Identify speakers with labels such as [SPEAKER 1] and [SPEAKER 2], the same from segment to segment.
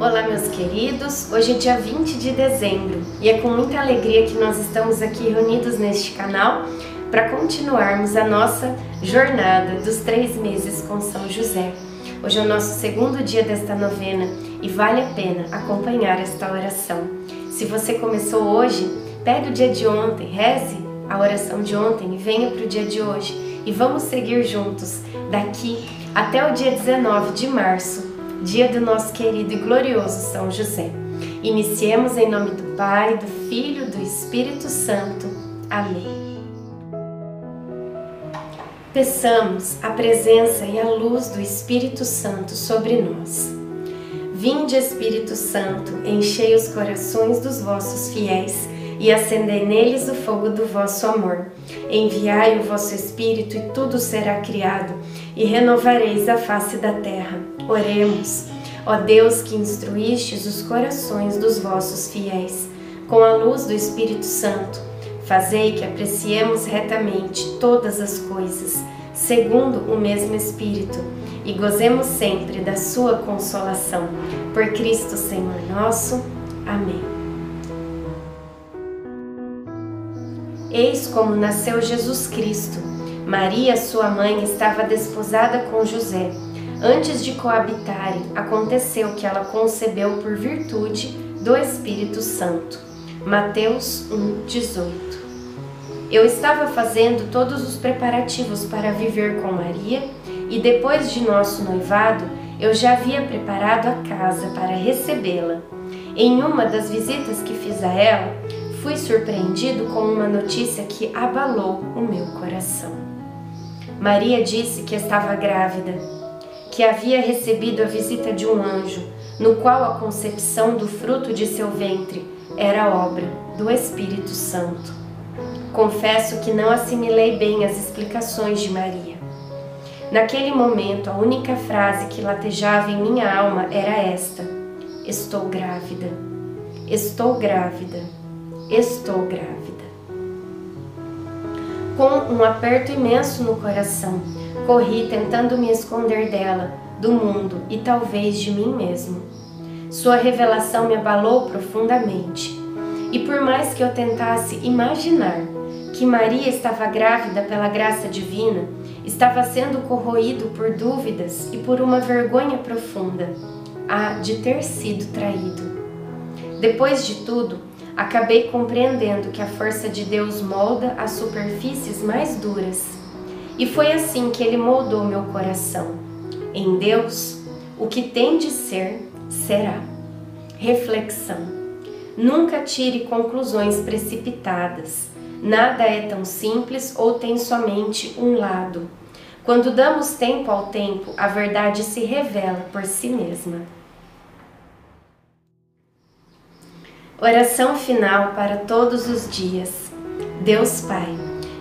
[SPEAKER 1] Olá, meus queridos. Hoje é dia 20 de dezembro e é com muita alegria que nós estamos aqui reunidos neste canal para continuarmos a nossa jornada dos três meses com São José. Hoje é o nosso segundo dia desta novena e vale a pena acompanhar esta oração. Se você começou hoje, pegue o dia de ontem, reze a oração de ontem e venha para o dia de hoje e vamos seguir juntos daqui até o dia 19 de março dia do nosso querido e glorioso São José. Iniciemos em nome do Pai, do Filho e do Espírito Santo. Amém. Peçamos a presença e a luz do Espírito Santo sobre nós. Vinde, Espírito Santo, enchei os corações dos vossos fiéis e acendei neles o fogo do vosso amor. Enviai o vosso Espírito e tudo será criado, e renovareis a face da terra. Oremos. Ó Deus que instruístes os corações dos vossos fiéis, com a luz do Espírito Santo, fazei que apreciemos retamente todas as coisas, segundo o mesmo Espírito, e gozemos sempre da sua consolação. Por Cristo Senhor nosso. Amém. Eis como nasceu Jesus Cristo. Maria, sua mãe, estava desposada com José. Antes de coabitarem, aconteceu que ela concebeu por virtude do Espírito Santo. Mateus 1:18. Eu estava fazendo todos os preparativos para viver com Maria e depois de nosso noivado, eu já havia preparado a casa para recebê-la. Em uma das visitas que fiz a ela, fui surpreendido com uma notícia que abalou o meu coração. Maria disse que estava grávida, que havia recebido a visita de um anjo, no qual a concepção do fruto de seu ventre era obra do Espírito Santo. Confesso que não assimilei bem as explicações de Maria. Naquele momento, a única frase que latejava em minha alma era esta: Estou grávida. Estou grávida. Estou grávida. Com um aperto imenso no coração, corri tentando me esconder dela, do mundo e talvez de mim mesmo. Sua revelação me abalou profundamente. E por mais que eu tentasse imaginar que Maria estava grávida pela graça divina, estava sendo corroído por dúvidas e por uma vergonha profunda, a de ter sido traído. Depois de tudo, acabei compreendendo que a força de Deus molda as superfícies mais duras. E foi assim que ele moldou meu coração. Em Deus, o que tem de ser, será. Reflexão. Nunca tire conclusões precipitadas. Nada é tão simples ou tem somente um lado. Quando damos tempo ao tempo, a verdade se revela por si mesma. Oração final para todos os dias. Deus Pai,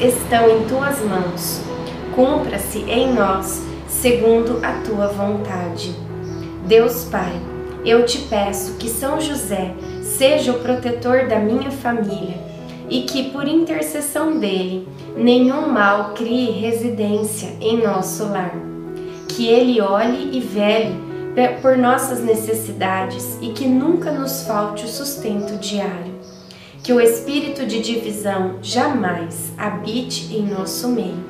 [SPEAKER 1] estão em tuas mãos. Cumpra-se em nós segundo a tua vontade. Deus Pai, eu te peço que São José seja o protetor da minha família e que, por intercessão dele, nenhum mal crie residência em nosso lar. Que ele olhe e vele por nossas necessidades e que nunca nos falte o sustento diário. Que o espírito de divisão jamais habite em nosso meio.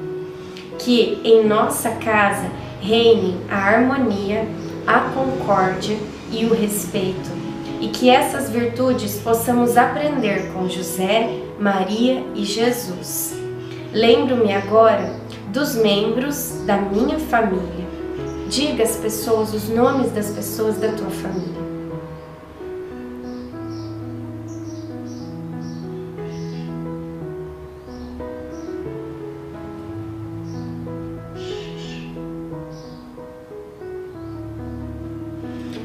[SPEAKER 1] Que em nossa casa reine a harmonia, a concórdia e o respeito. E que essas virtudes possamos aprender com José, Maria e Jesus. Lembro-me agora dos membros da minha família Diga às pessoas os nomes das pessoas da tua família.